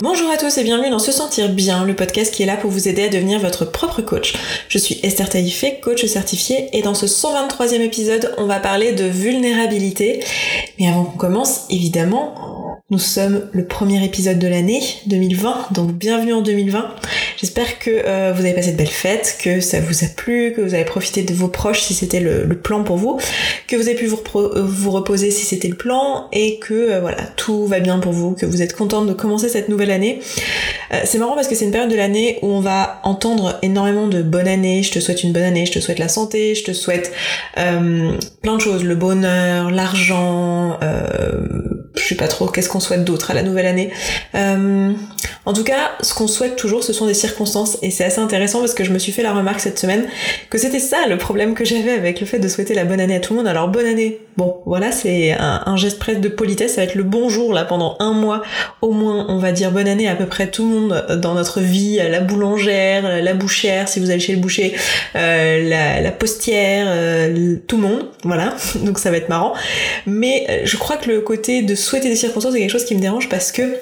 Bonjour à tous et bienvenue dans Se Sentir Bien, le podcast qui est là pour vous aider à devenir votre propre coach. Je suis Esther Taïfé, coach certifiée, et dans ce 123e épisode, on va parler de vulnérabilité. Mais avant qu'on commence, évidemment, nous sommes le premier épisode de l'année 2020, donc bienvenue en 2020. J'espère que euh, vous avez passé de belles fêtes, que ça vous a plu, que vous avez profité de vos proches si c'était le, plan pour vous, que vous avez pu vous, euh, vous reposer si c'était le plan, et que euh, voilà, tout va bien pour vous, que vous êtes contente de commencer cette nouvelle année. c'est marrant parce que c'est une période de l'année où on va entendre énormément de bonne année, je te souhaite une bonne année, je te souhaite la santé, je te souhaite plein de choses, le bonheur, l'argent, je sais pas trop qu'est-ce qu'on souhaite d'autre à la nouvelle année. en tout cas, ce qu'on souhaite toujours, ce sont des circonstances et c'est assez intéressant parce que je me suis fait la remarque cette semaine que c'était ça le problème que j'avais avec le fait de souhaiter la bonne année à tout le monde. Alors bonne année, bon voilà c'est un, geste presque de politesse, ça va être le bonjour là pendant un mois au moins on va dire bonne année à peu près tout le monde dans notre vie, la boulangère, la bouchère si vous allez chez le boucher, euh, la, postière, euh, tout le monde, voilà donc ça va être marrant. Mais euh, je crois que le côté de souhaiter des circonstances chose qui me dérange parce que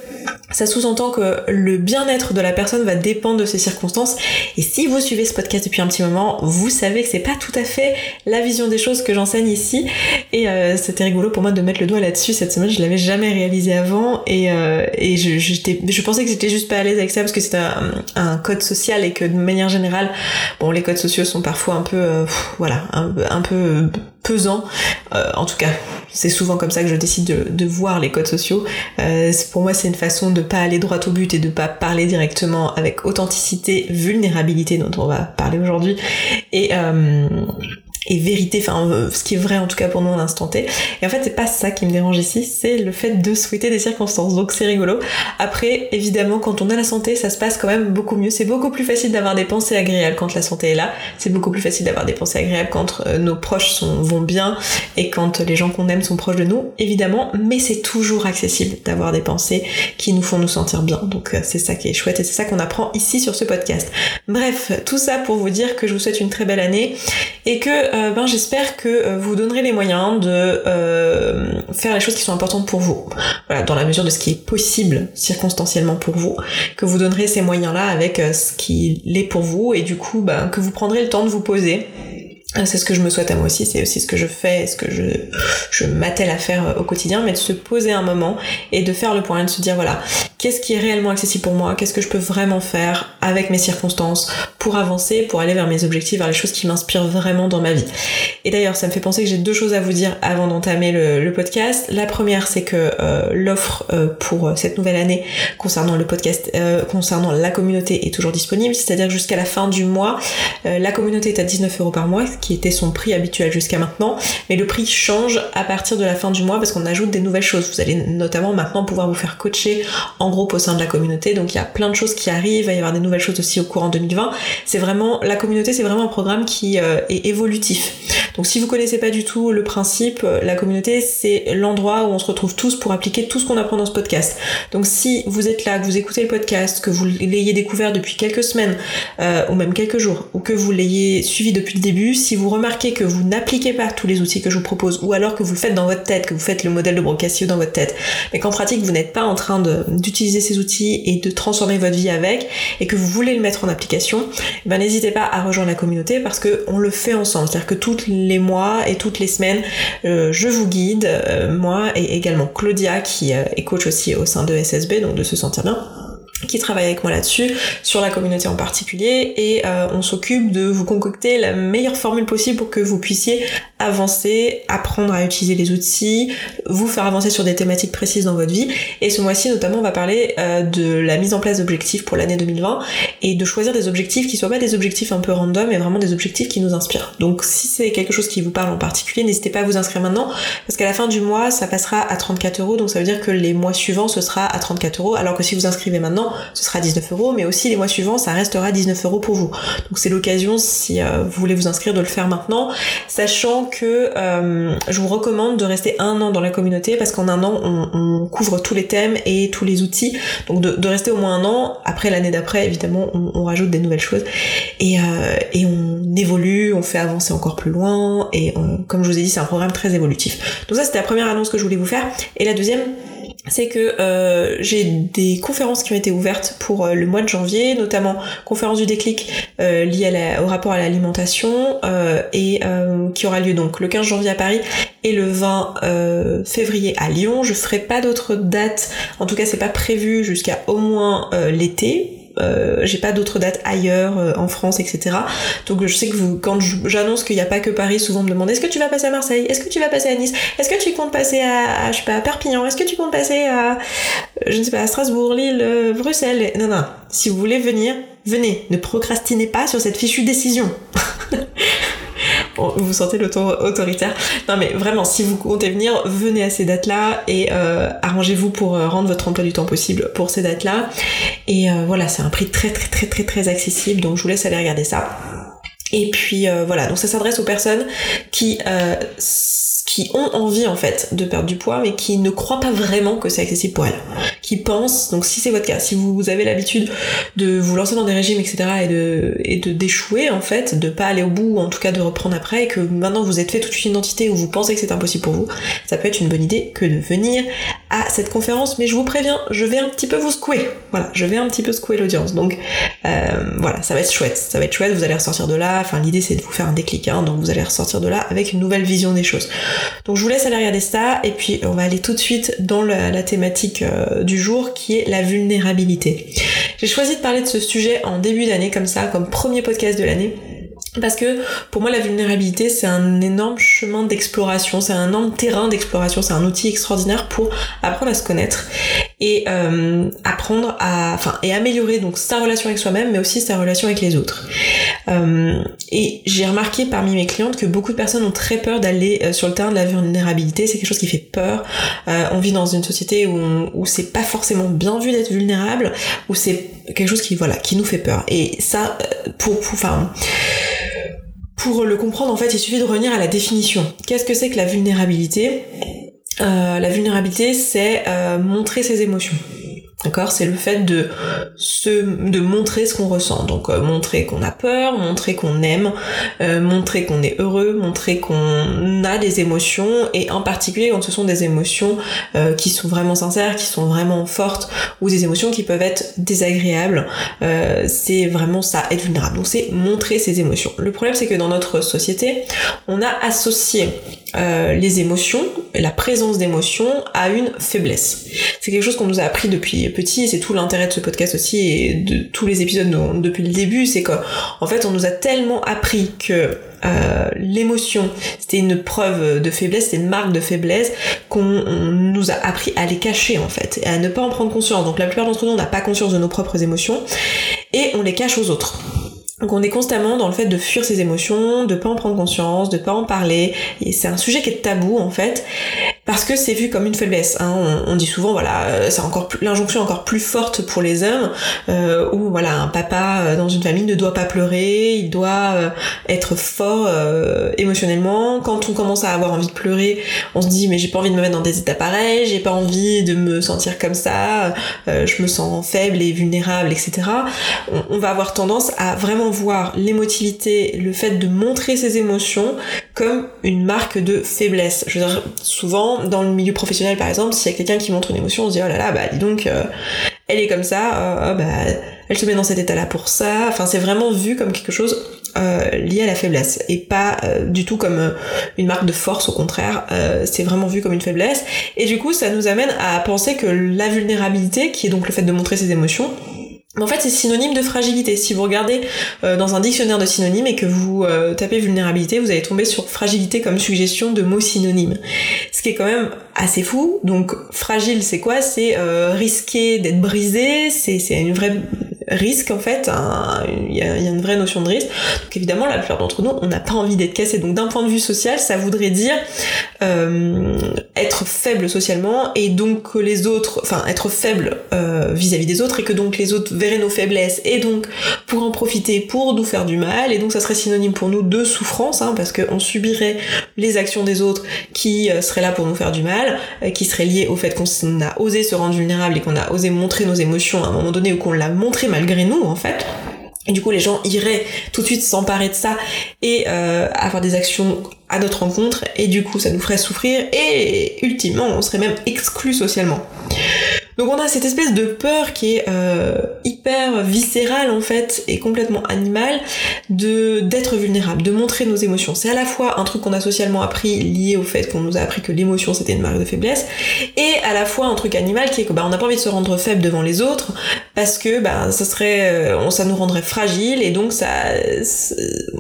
ça sous-entend que le bien-être de la personne va dépendre de ces circonstances. Et si vous suivez ce podcast depuis un petit moment, vous savez que c'est pas tout à fait la vision des choses que j'enseigne ici. Et euh, c'était rigolo pour moi de mettre le doigt là-dessus cette semaine. Je l'avais jamais réalisé avant et, euh, et je, je pensais que j'étais juste pas à l'aise avec ça parce que c'est un, code social et que de manière générale, bon, les codes sociaux sont parfois un peu, euh, voilà, un, un peu pesant. Euh, en tout cas, c'est souvent comme ça que je décide de, de voir les codes sociaux. Pour moi, c'est une façon de pas aller droit au but et de pas parler directement avec authenticité, vulnérabilité dont on va parler aujourd'hui. Et euh, et vérité, enfin euh, ce qui est vrai en tout cas pour nous en instant T. Et en fait c'est pas ça qui me dérange ici, c'est le fait de souhaiter des circonstances. Donc c'est rigolo. Après évidemment quand on a la santé ça se passe quand même beaucoup mieux. C'est beaucoup plus facile d'avoir des pensées agréables quand la santé est là. C'est beaucoup plus facile d'avoir des pensées agréables quand euh, nos proches sont, vont bien et quand les gens qu'on aime sont proches de nous évidemment. Mais c'est toujours accessible d'avoir des pensées qui nous font nous sentir bien. Donc euh, c'est ça qui est chouette et c'est ça qu'on apprend ici sur ce podcast. Bref tout ça pour vous dire que je vous souhaite une très belle année et que euh, ben, j'espère que euh, vous donnerez les moyens de euh, faire les choses qui sont importantes pour vous. Dans la mesure de ce qui est possible circonstanciellement pour vous, que vous donnerez ces moyens-là avec ce qui l'est pour vous et du coup ben, que vous prendrez le temps de vous poser c'est ce que je me souhaite à moi aussi, c'est aussi ce que je fais, ce que je, je m'attelle à faire au quotidien, mais de se poser un moment et de faire le point et de se dire voilà, qu'est-ce qui est réellement accessible pour moi, qu'est-ce que je peux vraiment faire avec mes circonstances pour avancer, pour aller vers mes objectifs, vers les choses qui m'inspirent vraiment dans ma vie. Et d'ailleurs, ça me fait penser que j'ai deux choses à vous dire avant d'entamer le, podcast. La première, c'est que euh, l'offre euh, pour cette nouvelle année concernant le podcast, euh, concernant la communauté est toujours disponible, c'est-à-dire jusqu'à la fin du mois, la communauté est à 19 euros par mois, était son prix habituel jusqu'à maintenant, mais le prix change à partir de la fin du mois parce qu'on ajoute des nouvelles choses. Vous allez notamment maintenant pouvoir vous faire coacher en groupe au sein de la communauté. Donc il y a plein de choses qui arrivent, il va y avoir des nouvelles choses aussi au courant 2020. C'est vraiment la communauté, c'est vraiment un programme qui euh, est évolutif. Donc si vous connaissez pas du tout le principe, euh, la communauté c'est l'endroit où on se retrouve tous pour appliquer tout ce qu'on apprend dans ce podcast. Donc si vous êtes là, que vous écoutez le podcast, que vous l'ayez découvert depuis quelques semaines euh, ou même quelques jours, ou que vous l'ayez suivi depuis le début, si vous remarquez que vous n'appliquez pas tous les outils que je vous propose, ou alors que vous le faites dans votre tête, que vous faites le modèle de Brocassio dans votre tête, mais qu'en pratique vous n'êtes pas en train d'utiliser ces outils et de transformer votre vie avec et que vous voulez le mettre en application, eh ben n'hésitez pas à rejoindre la communauté parce que on le fait ensemble. C'est-à-dire que tous les mois et toutes les semaines, euh, je vous guide, euh, moi et également Claudia qui euh, est coach aussi au sein de SSB, donc de se sentir bien qui travaille avec moi là-dessus, sur la communauté en particulier, et euh, on s'occupe de vous concocter la meilleure formule possible pour que vous puissiez avancer, apprendre à utiliser les outils, vous faire avancer sur des thématiques précises dans votre vie. Et ce mois-ci notamment, on va parler euh, de la mise en place d'objectifs pour l'année 2020 et de choisir des objectifs qui soient pas des objectifs un peu random, mais vraiment des objectifs qui nous inspirent. Donc si c'est quelque chose qui vous parle en particulier, n'hésitez pas à vous inscrire maintenant, parce qu'à la fin du mois, ça passera à 34 euros, donc ça veut dire que les mois suivants, ce sera à 34 euros, alors que si vous inscrivez maintenant, ce sera 19 euros, mais aussi les mois suivants, ça restera 19 euros pour vous. Donc c'est l'occasion, si euh, vous voulez vous inscrire, de le faire maintenant, sachant que euh, je vous recommande de rester un an dans la communauté, parce qu'en un an, on, couvre tous les thèmes et tous les outils. Donc de, rester au moins un an. Après l'année d'après, évidemment, on, rajoute des nouvelles choses et, euh, et on évolue, on fait avancer encore plus loin. Et comme je vous ai dit, c'est un programme très évolutif. Donc ça, c'était la première annonce que je voulais vous faire. Et la deuxième, c'est que euh, j'ai des conférences qui ont été ouvertes pour euh, le mois de janvier, notamment conférence du déclic euh, liée au rapport à l'alimentation euh, et qui aura lieu donc le 15 janvier à Paris et le 20 février à Lyon. Je ferai pas d'autres dates, en tout cas c'est pas prévu jusqu'à au moins l'été euh, j'ai pas d'autres dates ailleurs euh, en France, etc. Donc je sais que vous, quand j'annonce qu'il n'y a pas que Paris, souvent me demandent est-ce que tu vas passer à Marseille, est-ce que tu vas passer à Nice, est-ce que tu comptes passer à, je sais pas, à Perpignan, est-ce que tu comptes passer à, je ne sais pas, à Strasbourg, Lille, euh, Bruxelles? Non, non. Si vous voulez venir, venez. Ne procrastinez pas sur cette fichue décision. vous sentez l'autoritaire. Non mais vraiment, si vous comptez venir, venez à ces dates-là et euh, arrangez-vous pour euh, rendre votre emploi du temps possible pour ces dates-là. Et euh, voilà, c'est un prix très très très très très accessible, donc je vous laisse aller regarder ça. Et puis voilà, donc ça s'adresse aux personnes qui qui ont envie en fait de perdre du poids mais qui ne croient pas vraiment que c'est accessible pour elles. Qui pensent, donc si c'est votre cas, si vous avez l'habitude de vous lancer dans des régimes etc et de et de d'échouer en fait, de pas aller au bout ou en tout cas de reprendre après et que maintenant vous êtes fait toute une identité où vous pensez que c'est impossible pour vous, ça peut être une bonne idée que de venir à cette conférence mais je vous préviens, je vais un petit peu vous secouer. Voilà, je vais un petit peu secouer l'audience. Donc euh, voilà, ça va être chouette, ça va être chouette, vous allez ressortir de là, enfin l'idée c'est de vous faire un déclic hein, donc vous allez ressortir de là avec une nouvelle vision des choses. Donc je vous laisse aller regarder ça et puis on va aller tout de suite dans la, thématique euh, du jour qui est la vulnérabilité. J'ai choisi de parler de ce sujet en début d'année comme ça, comme premier podcast de l'année parce que pour moi la vulnérabilité c'est un énorme chemin d'exploration, c'est un énorme terrain d'exploration, c'est un outil extraordinaire pour apprendre à se connaître et euh, apprendre à, enfin et améliorer donc sa relation avec soi-même mais aussi sa relation avec les autres. Euh, et j'ai remarqué parmi mes clientes que beaucoup de personnes ont très peur d'aller euh, sur le terrain de la vulnérabilité, c'est quelque chose qui fait peur. on vit dans une société où, où c'est pas forcément bien vu d'être vulnérable, où c'est quelque chose qui voilà qui nous fait peur. Et ça pour, pour enfin pour le comprendre, en fait, il suffit de revenir à la définition. Qu'est-ce que c'est que la vulnérabilité? euh, La vulnérabilité, c'est euh, montrer ses émotions. D'accord C'est le fait de montrer ce qu'on ressent. Donc euh, montrer qu'on a peur, montrer qu'on aime, euh, montrer qu'on est heureux, montrer qu'on a des émotions et en particulier quand ce sont des émotions euh, qui sont vraiment sincères, qui sont vraiment fortes ou des émotions qui peuvent être désagréables. c'est vraiment ça, être vulnérable. Donc c'est montrer ses émotions. Le problème c'est que dans notre société, on a associé les émotions, la présence d'émotions à une faiblesse. C'est quelque chose qu'on nous a appris depuis petit, c'est tout l'intérêt de ce podcast aussi et de tous les épisodes depuis le début, c'est qu'en fait on nous a tellement appris que euh, l'émotion c'était une preuve de faiblesse, c'était une marque de faiblesse qu'on nous a appris à les cacher en fait et à ne pas en prendre conscience. Donc la plupart d'entre nous on n'a pas conscience de nos propres émotions et on les cache aux autres. Donc on est constamment dans le fait de fuir ses émotions, de pas en prendre conscience, de pas en parler. Et c'est un sujet qui est tabou en fait, parce que c'est vu comme une faiblesse. Hein. On, dit souvent voilà, euh, c'est encore l'injonction encore plus forte pour les hommes, euh, où voilà un papa euh, dans une famille ne doit pas pleurer, il doit être fort émotionnellement. Quand on commence à avoir envie de pleurer, on se dit mais j'ai pas envie de me mettre dans des états pareils, j'ai pas envie de me sentir comme ça, je me sens faible et vulnérable, etc. On va avoir tendance à vraiment voir l'émotivité, le fait de montrer ses émotions comme une marque de faiblesse. Je veux dire, souvent, dans le milieu professionnel par exemple, s'il y a quelqu'un qui montre une émotion, on se dit oh là là, bah dis donc, euh, elle est comme ça, oh, bah elle se met dans cet état-là pour ça. Enfin, c'est vraiment vu comme quelque chose euh, lié à la faiblesse et pas euh, du tout comme une marque de force au contraire c'est vraiment vu comme une faiblesse et du coup ça nous amène à penser que la vulnérabilité qui est donc le fait de montrer ses émotions en fait, c'est synonyme de fragilité. Si vous regardez euh, dans un dictionnaire de synonymes et que vous euh, tapez vulnérabilité, vous allez tomber sur fragilité comme suggestion de mots synonymes. Ce qui est quand même assez fou. Donc, fragile, c'est quoi? C'est euh, risqué d'être brisé, c'est une vraie risque en fait, il y, a, une vraie notion de risque. Donc évidemment, la plupart d'entre nous, on n'a pas envie d'être cassé. Donc d'un point de vue social, ça voudrait dire euh, être faible socialement et donc que les autres, enfin être faible euh, vis-à-vis des autres et que donc les autres verraient nos faiblesses et donc pour en profiter, pour nous faire du mal et donc ça serait synonyme pour nous de souffrance hein, parce qu'on subirait les actions des autres qui euh, seraient là pour nous faire du mal, qui seraient liées au fait qu'on a osé se rendre vulnérable et qu'on a osé montrer nos émotions à un moment donné ou qu'on l'a montré malgré nous en fait. Et du coup, les gens iraient tout de suite s'emparer de ça et euh, avoir des actions à notre rencontre. Et du coup, ça nous ferait souffrir et ultimement, on serait même exclu socialement. Donc on a cette espèce de peur qui est euh, hyper viscérale en fait et complètement animale de d'être vulnérable, de montrer nos émotions. C'est à la fois un truc qu'on a socialement appris lié au fait qu'on nous a appris que l'émotion c'était une marque de faiblesse et à la fois un truc animal qui est que bah on n'a pas envie de se rendre faible devant les autres parce que bah ça serait euh, ça nous rendrait fragile et donc ça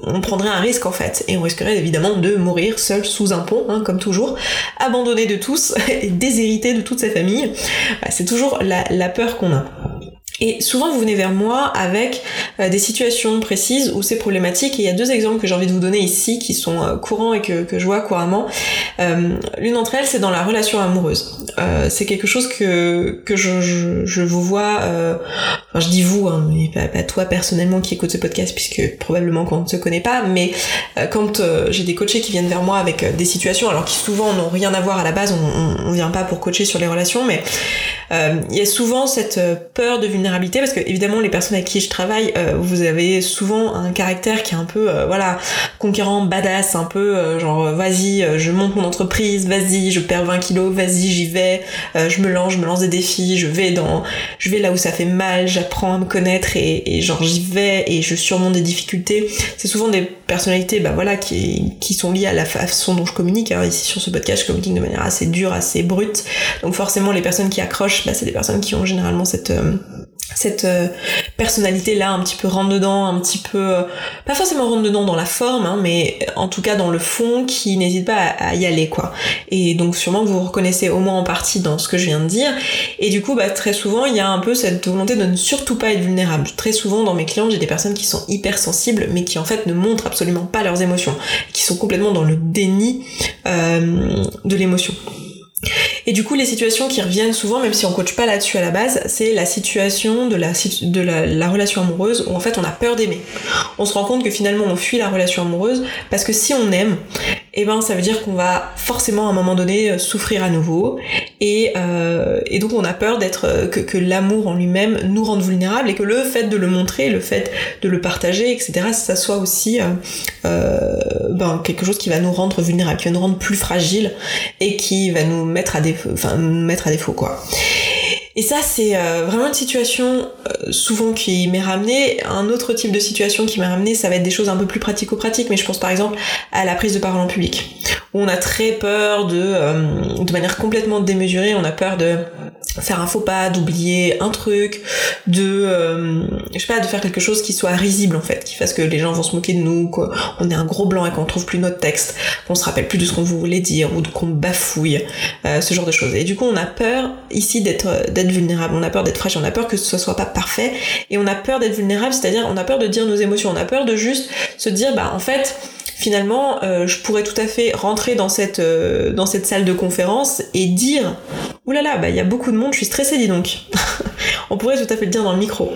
on prendrait un risque en fait et on risquerait évidemment de mourir seul sous un pont hein, comme toujours, abandonné de tous et déshérité de toute sa famille. Bah, toujours la, peur qu'on a. Et souvent vous venez vers moi avec euh, des situations précises où c'est problématique et il y a deux exemples que j'ai envie de vous donner ici qui sont euh, courants et que, je vois couramment. Euh, l'une d'entre elles c'est dans la relation amoureuse. c'est quelque chose que, que je, je, vous vois, enfin je dis vous, hein, mais pas, toi personnellement qui écoute ce podcast puisque probablement qu'on ne se connaît pas, mais quand j'ai des coachés qui viennent vers moi avec des situations alors qui souvent n'ont rien à voir à la base, on, on, on vient pas pour coacher sur les relations, mais il y a souvent cette peur de vulnérabilité parce que évidemment les personnes avec qui je travaille, euh, vous avez souvent un caractère qui est un peu euh, voilà conquérant, badass, un peu euh, genre vas-y, je monte mon entreprise, vas-y, je perds 20 kilos, vas-y, j'y vais, je me lance, je me lance des défis, je vais dans, je vais là où ça fait mal, j'apprends à me connaître et, genre j'y vais et je surmonte des difficultés. C'est souvent des personnalités bah voilà qui, qui sont liées à la façon dont je communique. Hein. Ici sur ce podcast, je communique de manière assez dure, assez brute. Donc forcément les personnes qui accrochent, bah, c'est des personnes qui ont généralement cette euh, personnalité là un petit peu rentre dedans un petit peu euh, pas forcément rentre dedans dans la forme hein, mais en tout cas dans le fond qui n'hésite pas à, y aller quoi. Et donc sûrement vous vous reconnaissez au moins en partie dans ce que je viens de dire. Et du coup bah très souvent il y a un peu cette volonté de ne surtout pas être vulnérable. Très souvent dans mes clients j'ai des personnes qui sont hyper sensibles mais qui en fait ne montrent absolument pas leurs émotions qui sont complètement dans le déni euh, de l'émotion et du coup, les situations qui reviennent souvent, même si on coach pas là-dessus à la base, c'est la situation de la, de la, relation amoureuse où en fait on a peur d'aimer. On se rend compte que finalement on fuit la relation amoureuse parce que si on aime, eh ben ça veut dire qu'on va forcément à un moment donné euh, souffrir à nouveau et, euh, et donc on a peur d'être euh, que, que l'amour en lui-même nous rende vulnérables et que le fait de le montrer, le fait de le partager, etc. ça soit aussi ben, quelque chose qui va nous rendre vulnérables, qui va nous rendre plus fragiles et qui va nous mettre à défaut, enfin mettre à défaut quoi. Et ça, c'est euh, vraiment une situation euh, souvent qui m'est ramenée. Un autre type de situation qui m'est ramenée, ça va être des choses un peu plus pratico-pratiques, mais je pense par exemple à la prise de parole en public, où on a très peur de, euh, de manière complètement démesurée, on a peur de faire un faux pas, d'oublier un truc, de, je sais pas, de faire quelque chose qui soit risible en fait, qui fasse que les gens vont se moquer de nous, qu'on est un gros blanc et qu'on trouve plus notre texte, qu'on se rappelle plus de ce qu'on voulait dire ou qu'on bafouille, ce genre de choses. Et du coup, on a peur ici d'être vulnérable, on a peur d'être fragile, on a peur que ce soit pas parfait, et on a peur d'être vulnérable, c'est-à-dire on a peur de dire nos émotions, on a peur de juste se dire bah en fait finalement euh, je pourrais tout à fait rentrer dans cette euh, dans cette salle de conférence et dire oulala là là, bah il y a beaucoup de monde, je suis stressée dis donc. on pourrait tout à fait le dire dans le micro.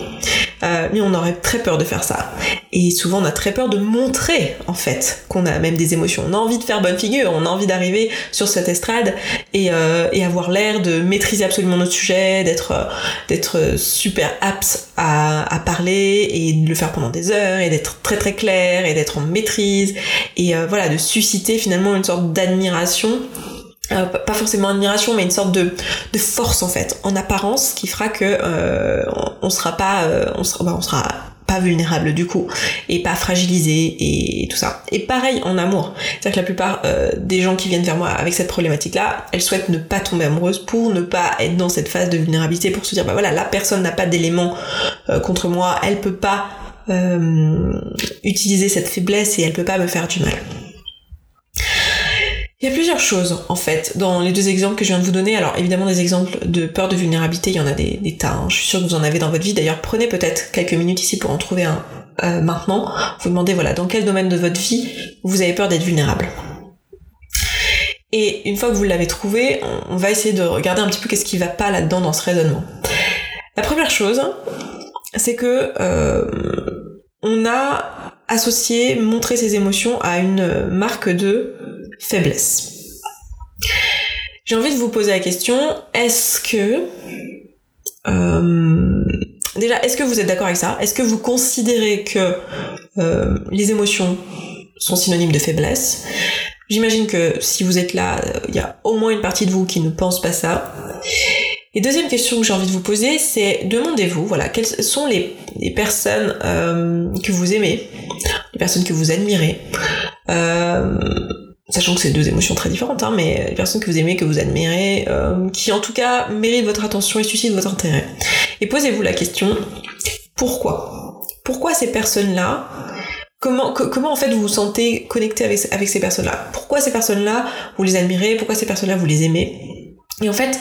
Euh, mais on aurait très peur de faire ça. Et souvent on a très peur de montrer en fait qu'on a même des émotions. On a envie de faire bonne figure, on a envie d'arriver sur cette estrade et, euh, avoir l'air de maîtriser absolument notre sujet, d'être euh, d'être super apte à, à, parler et de le faire pendant des heures et d'être très très clair et d'être en maîtrise et voilà de susciter finalement une sorte d'admiration euh, pas forcément admiration, mais une sorte de, de, force en fait, en apparence, qui fera que euh, on sera pas, euh, on sera, bah, on sera pas vulnérable du coup et pas fragilisé et tout ça. Et pareil en amour, c'est-à-dire que la plupart des gens qui viennent vers moi avec cette problématique-là, elles souhaitent ne pas tomber amoureuse pour ne pas être dans cette phase de vulnérabilité, pour se dire bah voilà la personne n'a pas d'éléments contre moi, elle peut pas utiliser cette faiblesse et elle peut pas me faire du mal. Il y a plusieurs choses en fait dans les deux exemples que je viens de vous donner. Alors évidemment des exemples de peur de vulnérabilité, il y en a des, tas. Hein. Je suis sûre que vous en avez dans votre vie. D'ailleurs prenez peut-être quelques minutes ici pour en trouver un euh, maintenant. Vous demandez voilà dans quel domaine de votre vie vous avez peur d'être vulnérable. Et une fois que vous l'avez trouvé, on va essayer de regarder un petit peu qu'est-ce qui va pas là-dedans dans ce raisonnement. La première chose, c'est que euh, on a associé montrer ses émotions à une marque de faiblesse. J'ai envie de vous poser la question, est-ce que euh, déjà, est-ce que vous êtes d'accord avec ça? Est-ce que vous considérez que euh, les émotions sont synonymes de faiblesse? J'imagine que si vous êtes là, il y a au moins une partie de vous qui ne pense pas ça. Et deuxième question que j'ai envie de vous poser, c'est demandez-vous, voilà, quelles sont les, personnes euh, que vous aimez, les personnes que vous admirez, sachant que c'est deux émotions très différentes, hein, mais les personnes que vous aimez, que vous admirez, euh, qui en tout cas méritent votre attention et suscitent votre intérêt. Et posez-vous la question, pourquoi? Pourquoi ces personnes-là Comment, en fait vous vous sentez connecté avec, avec ces personnes-là? Pourquoi ces personnes-là vous les admirez? Pourquoi ces personnes-là vous les aimez? Et en fait,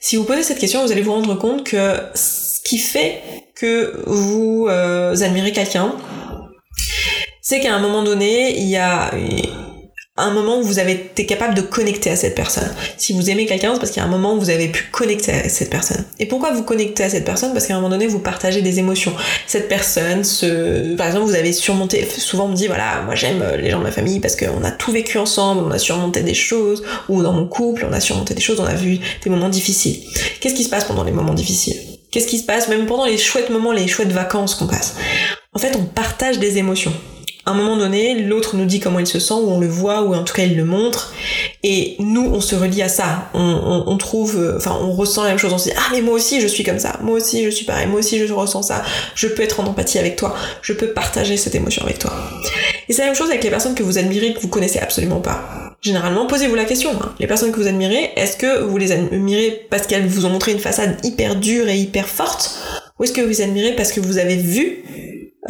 si vous posez cette question, vous allez vous rendre compte que ce qui fait que vous euh, admirez quelqu'un, c'est qu'à un moment donné, il y a un moment où vous avez été capable de connecter à cette personne. Si vous aimez quelqu'un, c'est parce qu'il y a un moment où vous avez pu connecter à cette personne. Et pourquoi vous connectez à cette personne? Parce qu'à un moment donné, vous partagez des émotions. Cette personne, par exemple, vous avez surmonté, souvent on me dit, voilà, moi j'aime les gens de ma famille parce qu'on a tout vécu ensemble, on a surmonté des choses, ou dans mon couple, on a surmonté des choses, on a vu des moments difficiles. Qu'est-ce qui se passe pendant les moments difficiles? Qu'est-ce qui se passe même pendant les chouettes moments, les chouettes vacances qu'on passe? En fait, on partage des émotions à un moment donné, l'autre nous dit comment il se sent, ou on le voit, ou en tout cas il le montre, et nous on se relie à ça. On, trouve, euh, enfin on ressent la même chose. On se dit ah mais moi aussi je suis comme ça, moi aussi je suis pareil, moi aussi je ressens ça. Je peux être en empathie avec toi, je peux partager cette émotion avec toi. Et c'est la même chose avec les personnes que vous admirez que vous connaissez absolument pas. Généralement, posez-vous la question. Hein. Les personnes que vous admirez, est-ce que vous les admirez parce qu'elles vous ont montré une façade hyper dure et hyper forte, ou est-ce que vous les admirez parce que vous avez vu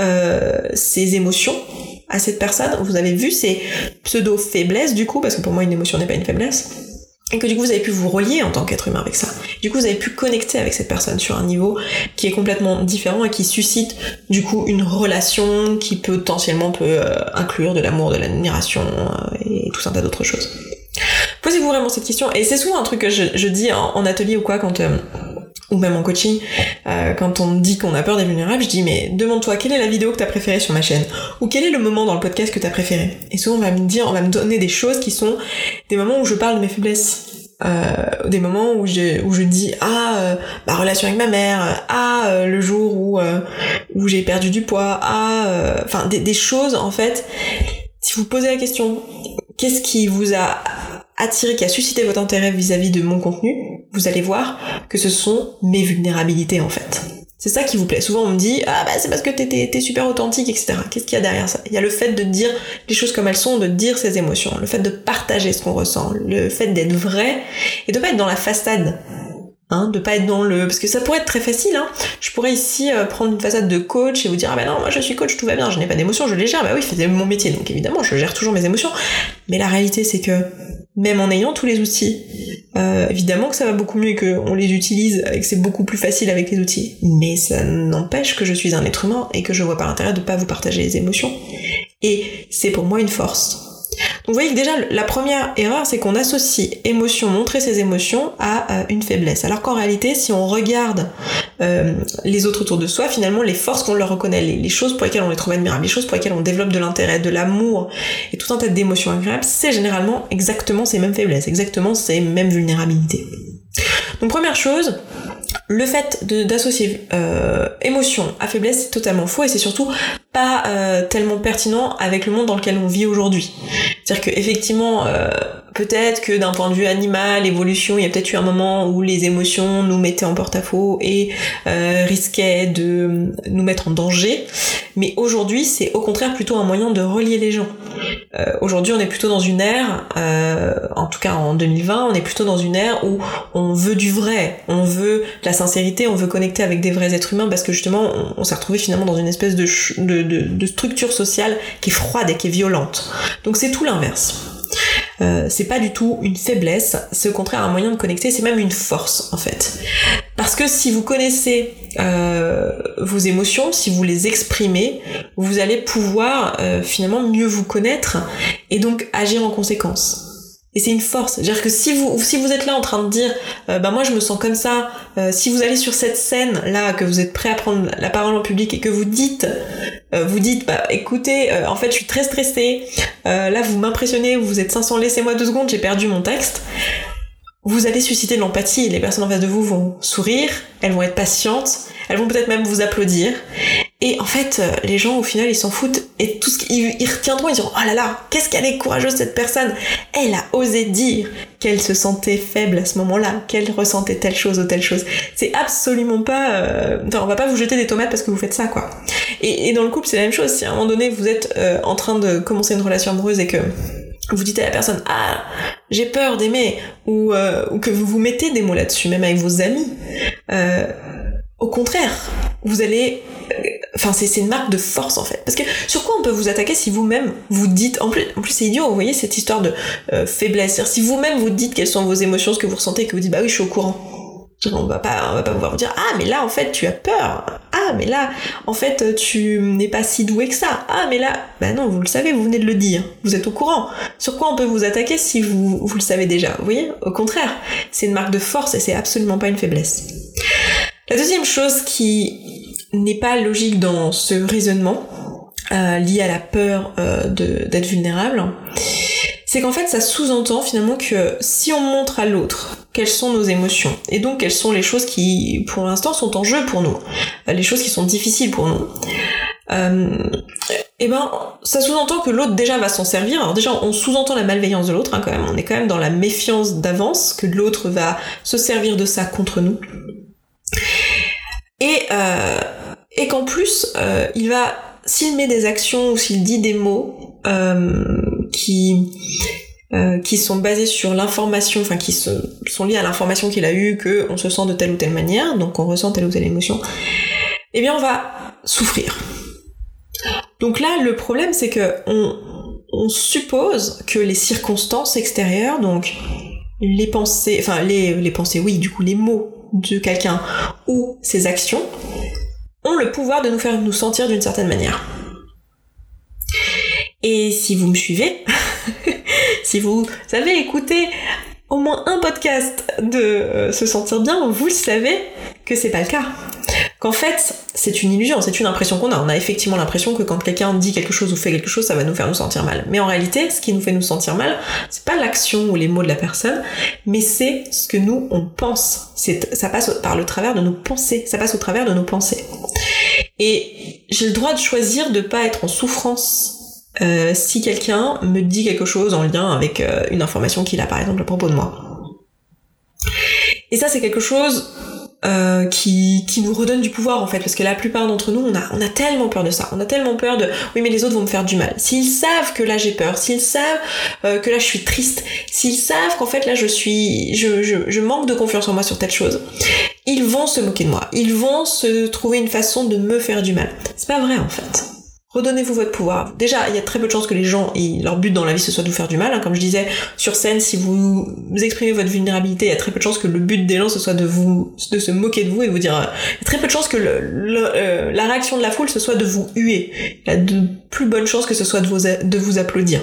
euh, ces émotions à cette personne, vous avez vu ces pseudo-faiblesses du coup, parce que pour moi une émotion n'est pas une faiblesse, et que du coup vous avez pu vous relier en tant qu'être humain avec ça. Du coup vous avez pu connecter avec cette personne sur un niveau qui est complètement différent et qui suscite du coup une relation qui potentiellement peut euh, inclure de l'amour, de l'admiration euh, et tout un tas d'autres choses. Posez-vous vraiment cette question, et c'est souvent un truc que je, dis en, atelier ou quoi quand ou même en coaching, euh, quand on me dit qu'on a peur des vulnérables, je dis mais demande-toi quelle est la vidéo que t'as préférée sur ma chaîne? Ou quel est le moment dans le podcast que t'as préféré? Et souvent on va me dire, on va me donner des choses qui sont des moments où je parle de mes faiblesses. Euh, des moments où je, dis ah euh, ma relation avec ma mère ah le jour où j'ai perdu du poids ah enfin des choses en fait si vous posez la question qu'est-ce qui vous a attiré, qui a suscité votre intérêt vis-à-vis de mon contenu, vous allez voir que ce sont mes vulnérabilités en fait. C'est ça qui vous plaît. Souvent on me dit ah bah c'est parce que t'es super authentique etc. Qu'est-ce qu'il y a derrière ça? Il y a le fait de dire les choses comme elles sont, de dire ses émotions, le fait de partager ce qu'on ressent, le fait d'être vrai et de pas être dans la façade. Hein, de pas être dans le parce que ça pourrait être très facile hein. je pourrais ici euh, prendre une façade de coach et vous dire ah ben non moi je suis coach tout va bien je n'ai pas d'émotions je les gère bah oui c'est mon métier donc évidemment je gère toujours mes émotions mais la réalité c'est que même en ayant tous les outils. Euh, évidemment que ça va beaucoup mieux et qu'on les utilise et que c'est beaucoup plus facile avec les outils. Mais ça n'empêche que je suis un être humain et que je vois pas l'intérêt de pas vous partager les émotions. Et c'est pour moi une force. Vous voyez que déjà la première erreur c'est qu'on associe émotion, montrer ses émotions à euh, une faiblesse. Alors qu'en réalité si on regarde euh, les autres autour de soi, finalement les forces qu'on leur reconnaît, les, choses pour lesquelles on les trouve admirables, les choses pour lesquelles on développe de l'intérêt, de l'amour et tout un tas d'émotions agréables, c'est généralement exactement ces mêmes faiblesses, exactement ces mêmes vulnérabilités. Donc première chose, le fait d'associer euh, émotion à faiblesse c'est totalement faux et c'est surtout pas euh, tellement pertinent avec le monde dans lequel on vit aujourd'hui. C'est-à-dire que effectivement, euh, peut-être que d'un point de vue animal, évolution, il y a peut-être eu un moment où les émotions nous mettaient en porte-à-faux et euh, risquaient de nous mettre en danger. Mais aujourd'hui, c'est au contraire plutôt un moyen de relier les gens. Euh, aujourd'hui, on est plutôt dans une ère, euh, en tout cas en 2020, on est plutôt dans une ère où on veut du vrai, on veut de la sincérité, on veut connecter avec des vrais êtres humains parce que justement, on, s'est retrouvé finalement dans une espèce de, de, de, structure sociale qui est froide et qui est violente. Donc c'est tout l'inverse. Euh, c'est pas du tout une faiblesse, c'est au contraire un moyen de connecter, c'est même une force en fait. Parce que si vous connaissez euh, vos émotions, si vous les exprimez, vous allez pouvoir euh, finalement mieux vous connaître et donc agir en conséquence. Et c'est une force. C'est-à-dire que si vous, si vous êtes là en train de dire, euh, bah moi je me sens comme ça, euh, si vous allez sur cette scène là, que vous êtes prêt à prendre la parole en public et que vous dites, euh, vous dites, bah écoutez, en fait je suis très stressée, là vous m'impressionnez, vous êtes 500, laissez-moi deux secondes, j'ai perdu mon texte. Vous allez susciter de l'empathie, les personnes en face de vous vont sourire, elles vont être patientes, elles vont peut-être même vous applaudir. Et en fait, euh, les gens au final ils s'en foutent et tout ce qu'ils ils retiendront, ils diront oh là là, qu'est-ce qu'elle est courageuse cette personne. Elle a osé dire qu'elle se sentait faible à ce moment-là, qu'elle ressentait telle chose ou telle chose. C'est absolument pas, euh... enfin on va pas vous jeter des tomates parce que vous faites ça quoi. Et, et dans le couple c'est la même chose. Si à un moment donné vous êtes euh, en train de commencer une relation amoureuse et que vous dites à la personne ah j'ai peur d'aimer ou, euh, ou que vous vous mettez des mots là-dessus même avec vos amis euh, au contraire vous allez enfin c'est une marque de force en fait. Parce que sur quoi on peut vous attaquer si vous-même vous dites en plus en plus c'est idiot vous voyez cette histoire de euh, faiblesse. Si vous-même vous dites quelles sont vos émotions ce que vous ressentez que vous dites bah oui je suis au courant. On va pas, on va pas pouvoir vous dire ah mais là en fait tu as peur, ah mais là en fait tu n'es pas si doué que ça, ah mais là bah non vous le savez, vous venez de le dire, vous êtes au courant. Sur quoi on peut vous attaquer si vous vous le savez déjà, vous voyez? Au contraire, c'est une marque de force et c'est absolument pas une faiblesse. La deuxième chose qui n'est pas logique dans ce raisonnement euh, lié à la peur euh, d'être vulnérable, c'est qu'en fait ça sous-entend finalement que si on montre à l'autre quelles sont nos émotions et donc quelles sont les choses qui pour l'instant sont en jeu pour nous, euh, les choses qui sont difficiles pour nous, et ben ça sous-entend que l'autre déjà va s'en servir. Alors déjà on sous-entend la malveillance de l'autre hein, quand même, on est quand même dans la méfiance d'avance que l'autre va se servir de ça contre nous. Et, et qu'en plus euh, il va s'il met des actions ou s'il dit des mots euh, qui euh, qui sont basés sur l'information, enfin qui sont liés à l'information qu'il a eue, que on se sent de telle ou telle manière, donc on ressent telle ou telle émotion, eh bien on va souffrir. Donc là, le problème, c'est que on, on suppose que les circonstances extérieures, donc les pensées, enfin les, les pensées, oui, du coup les mots de quelqu'un ou ses actions, ont le pouvoir de nous faire nous sentir d'une certaine manière. Et si vous me suivez, si vous avez écouté au moins un podcast de euh, se sentir bien, vous savez que c'est pas le cas. Qu'en fait, c'est une illusion, c'est une impression qu'on a. On a effectivement l'impression que quand quelqu'un dit quelque chose ou fait quelque chose, ça va nous faire nous sentir mal. Mais en réalité, ce qui nous fait nous sentir mal, c'est pas l'action ou les mots de la personne, mais c'est ce que nous on pense. Ça passe par le travers de nos pensées. Ça passe au travers de nos pensées. Et j'ai le droit de choisir de pas être en souffrance euh, si quelqu'un me dit quelque chose en lien avec euh, une information qu'il a par exemple à propos de moi. Et ça c'est quelque chose euh, qui, qui nous redonne du pouvoir en fait, parce que la plupart d'entre nous, on a, on a tellement peur de ça, on a tellement peur de oui mais les autres vont me faire du mal. S'ils savent que là j'ai peur, s'ils savent euh, que là je suis triste, s'ils savent qu'en fait là je suis, je, je, je manque de confiance en moi sur telle chose, ils vont se moquer de moi, ils vont se trouver une façon de me faire du mal. C'est pas vrai en fait. Redonnez-vous votre pouvoir. Déjà, il y a très peu de chances que les gens, leur but dans la vie, ce soit de vous faire du mal. Hein. Comme je disais, sur scène, si vous exprimez votre vulnérabilité, il y a très peu de chances que le but des gens, ce soit de vous, de se moquer de vous et vous dire, euh, il y a très peu de chances que euh, la réaction de la foule, ce soit de vous huer. Il y a de plus bonnes chances que ce soit de vous, de vous applaudir.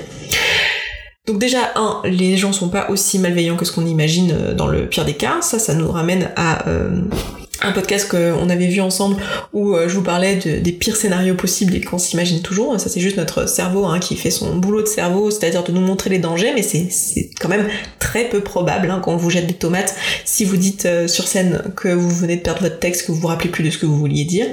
Donc déjà, un, les gens sont pas aussi malveillants que ce qu'on imagine euh, dans le pire des cas. Ça, ça nous ramène à un podcast qu'on avait vu ensemble où euh, je vous parlais des pires scénarios possibles et qu'on s'imagine toujours. Ça c'est juste notre cerveau hein, qui fait son boulot de cerveau, c'est-à-dire de nous montrer les dangers, mais c'est quand même très peu probable hein, quand on vous jette des tomates si vous dites euh, sur scène que vous venez de perdre votre texte, que vous vous rappelez plus de ce que vous vouliez dire.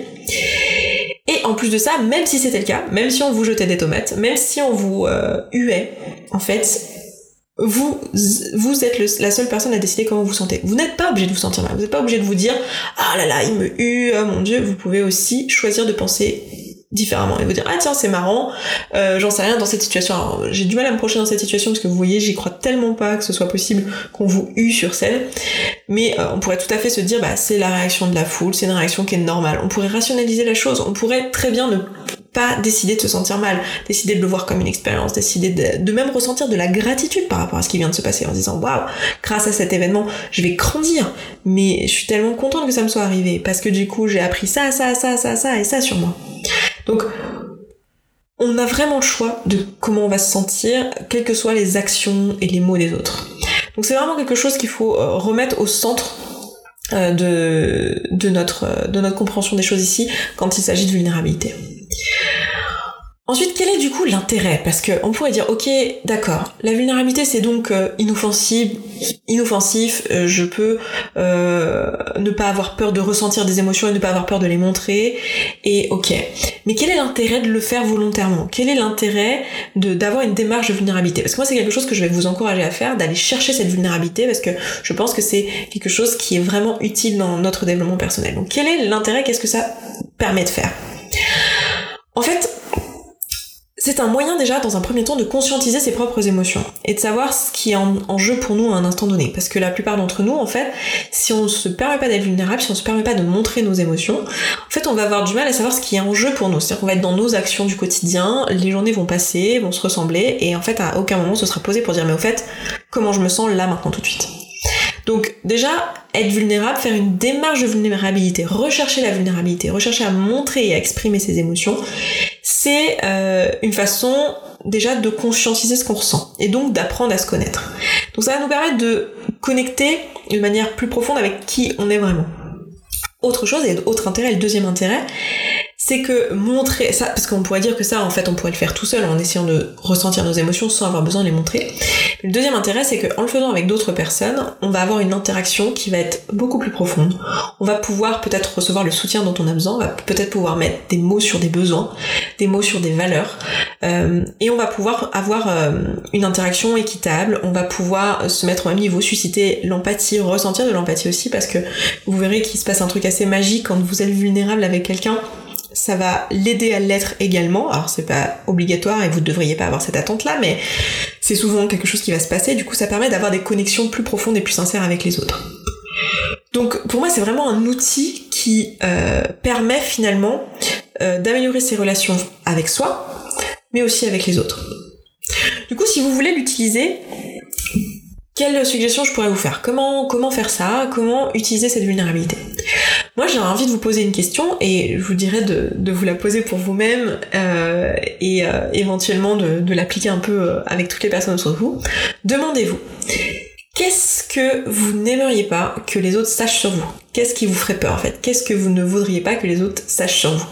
Et en plus de ça, même si c'était le cas, même si on vous jetait des tomates, même si on vous euh, huait, en fait, vous, vous êtes la seule personne à décider comment vous sentez. Vous n'êtes pas obligé de vous sentir mal. Vous n'êtes pas obligé de vous dire ah là là il me hue, oh mon dieu. Vous pouvez aussi choisir de penser différemment et vous dire ah tiens c'est marrant, euh, j'en sais rien dans cette situation. J'ai du mal à me projeter dans cette situation parce que vous voyez j'y crois tellement pas que ce soit possible qu'on vous hue sur scène. Mais euh, on pourrait tout à fait se dire bah c'est la réaction de la foule, c'est une réaction qui est normale. On pourrait rationaliser la chose. On pourrait très bien ne pas décider de se sentir mal, décider de le voir comme une expérience, décider de, même ressentir de la gratitude par rapport à ce qui vient de se passer en disant waouh, grâce à cet événement, je vais grandir, mais je suis tellement contente que ça me soit arrivé parce que du coup j'ai appris ça, ça, ça, ça, ça et ça sur moi. Donc on a vraiment le choix de comment on va se sentir, quelles que soient les actions et les mots des autres. Donc c'est vraiment quelque chose qu'il faut euh, remettre au centre euh, notre, de notre compréhension des choses ici quand il s'agit de vulnérabilité. Ensuite, quel est du coup l'intérêt? Parce que on pourrait dire, ok, d'accord, la vulnérabilité c'est donc euh, inoffensif. Euh, je peux euh, ne pas avoir peur de ressentir des émotions et ne pas avoir peur de les montrer. Et ok, mais quel est l'intérêt de le faire volontairement? Quel est l'intérêt de d'avoir une démarche de vulnérabilité? Parce que moi c'est quelque chose que je vais vous encourager à faire, d'aller chercher cette vulnérabilité, parce que je pense que c'est quelque chose qui est vraiment utile dans notre développement personnel. Donc quel est l'intérêt? Qu'est-ce que ça permet de faire? En fait, c'est un moyen déjà dans un premier temps de conscientiser ses propres émotions et de savoir ce qui est en, jeu pour nous à un instant donné. Parce que la plupart d'entre nous, en fait, si on ne se permet pas d'être vulnérable, si on ne se permet pas de montrer nos émotions, en fait on va avoir du mal à savoir ce qui est en jeu pour nous. C'est-à-dire qu'on va être dans nos actions du quotidien, les journées vont passer, vont se ressembler, et en fait à aucun moment on se sera posé pour dire mais au fait, comment je me sens là maintenant tout de suite. Donc déjà, être vulnérable, faire une démarche de vulnérabilité, rechercher la vulnérabilité, rechercher à montrer et à exprimer ses émotions, c'est euh, une façon déjà de conscientiser ce qu'on ressent et donc d'apprendre à se connaître. Donc ça va nous permettre de connecter de manière plus profonde avec qui on est vraiment. Autre chose et autre intérêt, le deuxième intérêt, c'est que montrer ça, parce qu'on pourrait dire que ça, en fait, on pourrait le faire tout seul en essayant de ressentir nos émotions sans avoir besoin de les montrer. Le deuxième intérêt, c'est qu'en le faisant avec d'autres personnes, on va avoir une interaction qui va être beaucoup plus profonde. On va pouvoir peut-être recevoir le soutien dont on a besoin, on va peut-être pouvoir mettre des mots sur des besoins, des mots sur des valeurs, euh, et on va pouvoir avoir euh, une interaction équitable. On va pouvoir se mettre au même niveau, susciter l'empathie, ressentir de l'empathie aussi, parce que vous verrez qu'il se passe un truc assez magique quand vous êtes vulnérable avec quelqu'un ça va l'aider à l'être également. Alors c'est pas obligatoire et vous ne devriez pas avoir cette attente là, mais c'est souvent quelque chose qui va se passer. Du coup, ça permet d'avoir des connexions plus profondes et plus sincères avec les autres. Donc pour moi, c'est vraiment un outil qui euh, permet finalement euh, d'améliorer ses relations avec soi, mais aussi avec les autres. Du coup, si vous voulez l'utiliser, quelle suggestion je pourrais vous faire? Comment faire ça? Comment utiliser cette vulnérabilité? Moi, j'ai envie de vous poser une question et je vous dirais de, de vous la poser pour vous-même euh, et euh, éventuellement de, l'appliquer un peu euh, avec toutes les personnes autour de vous. Demandez-vous, Qu'est-ce que vous n'aimeriez pas que les autres sachent sur vous? Qu'est-ce qui vous ferait peur en fait? Qu'est-ce que vous ne voudriez pas que les autres sachent sur vous?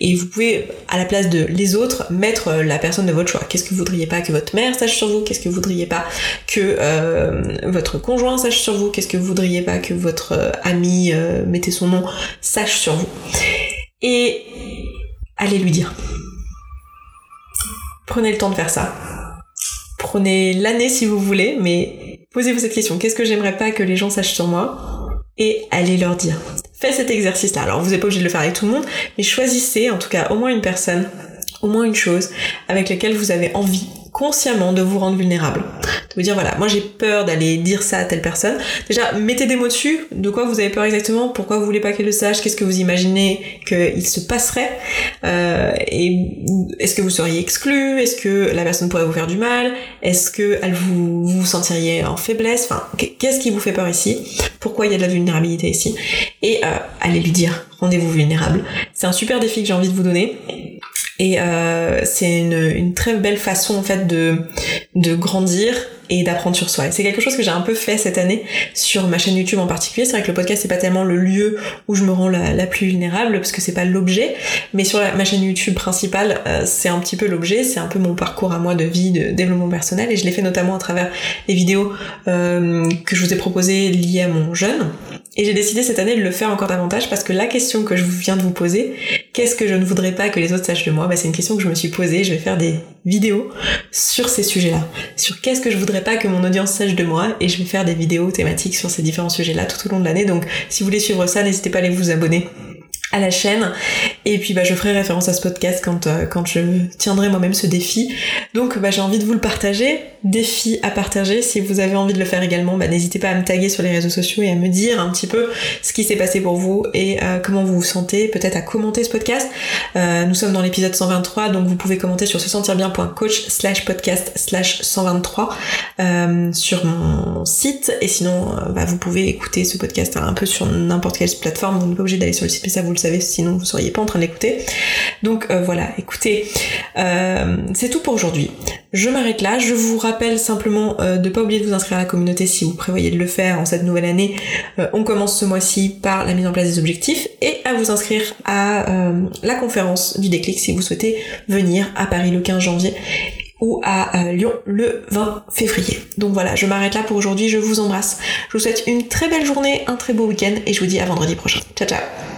Et vous pouvez, à la place de les autres, mettre euh, la personne de votre choix. Qu'est-ce que vous voudriez pas que votre mère sache sur vous? Qu'est-ce que vous voudriez pas que euh, votre conjoint sache sur vous? Qu'est-ce que vous voudriez pas que votre euh, ami, mettez son nom, sache sur vous? Et allez lui dire. Prenez le temps de faire ça. Prenez l'année si vous voulez, mais Posez-vous cette question. Qu'est-ce que j'aimerais pas que les gens sachent sur moi Et allez leur dire. Faites cet exercice-là. Alors vous n'êtes pas obligé de le faire avec tout le monde, mais choisissez en tout cas au moins une personne, au moins une chose avec laquelle vous avez envie consciemment de vous rendre vulnérable. De vous dire voilà, moi j'ai peur d'aller dire ça à telle personne. Déjà, mettez des mots dessus, de quoi vous avez peur exactement, pourquoi vous voulez pas qu'elle le sache, qu'est-ce que vous imaginez qu'il se passerait, euh, et est-ce que vous seriez exclu, est-ce que la personne pourrait vous faire du mal, est-ce que elle vous, vous sentiriez en faiblesse, enfin, qu'est-ce qui vous fait peur ici, pourquoi il y a de la vulnérabilité ici, et euh, allez lui dire, rendez-vous vulnérable. C'est un super défi que j'ai envie de vous donner. Et euh, c'est une, une, très belle façon en fait de, de grandir et d'apprendre sur soi. Et c'est quelque chose que j'ai un peu fait cette année sur ma chaîne YouTube en particulier. C'est vrai que le podcast c'est pas tellement le lieu où je me rends la, plus vulnérable parce que c'est pas l'objet, mais sur ma chaîne YouTube principale euh, c'est un petit peu l'objet, c'est un peu mon parcours à moi de vie, de développement personnel et je l'ai fait notamment à travers les vidéos euh, que je vous ai proposées liées à mon jeune. Et j'ai décidé cette année de le faire encore davantage parce que la question que je viens de vous poser, qu'est-ce que je ne voudrais pas que les autres sachent de moi, bah, c'est une question que je me suis posée. Je vais faire des vidéos sur ces sujets-là, sur qu'est-ce que je voudrais pas que mon audience sache de moi, et je vais faire des vidéos thématiques sur ces différents sujets-là tout au long de l'année. Donc, si vous voulez suivre ça, n'hésitez pas à aller vous abonner à la chaîne. Et puis bah je ferai référence à ce podcast quand euh, quand je tiendrai moi-même ce défi. Donc bah j'ai envie de vous le partager. Défi à partager. Si vous avez envie de le faire également bah n'hésitez pas à me taguer sur les réseaux sociaux et à me dire un petit peu ce qui s'est passé pour vous et euh, comment vous vous sentez peut-être à commenter ce podcast. Euh, nous sommes dans l'épisode 123 donc vous pouvez commenter sur se sentir bien.coach slash podcast slash 123 sur mon site. Et sinon bah, vous pouvez écouter ce podcast un peu sur n'importe quelle plateforme. Vous n'êtes pas obligé d'aller sur le site mais ça vous le savez, sinon vous seriez pas en train d'écouter. Donc euh, voilà, écoutez, euh, c'est tout pour aujourd'hui. Je m'arrête là. Je vous rappelle simplement de ne pas oublier de vous inscrire à la communauté si vous prévoyez de le faire en cette nouvelle année. on commence ce mois-ci par la mise en place des objectifs et à vous inscrire à la conférence du déclic si vous souhaitez venir à Paris le 15 janvier ou à euh, Lyon le 20 février. Donc voilà, je m'arrête là pour aujourd'hui, je vous embrasse. Je vous souhaite une très belle journée, un très beau week-end et je vous dis à vendredi prochain. Ciao ciao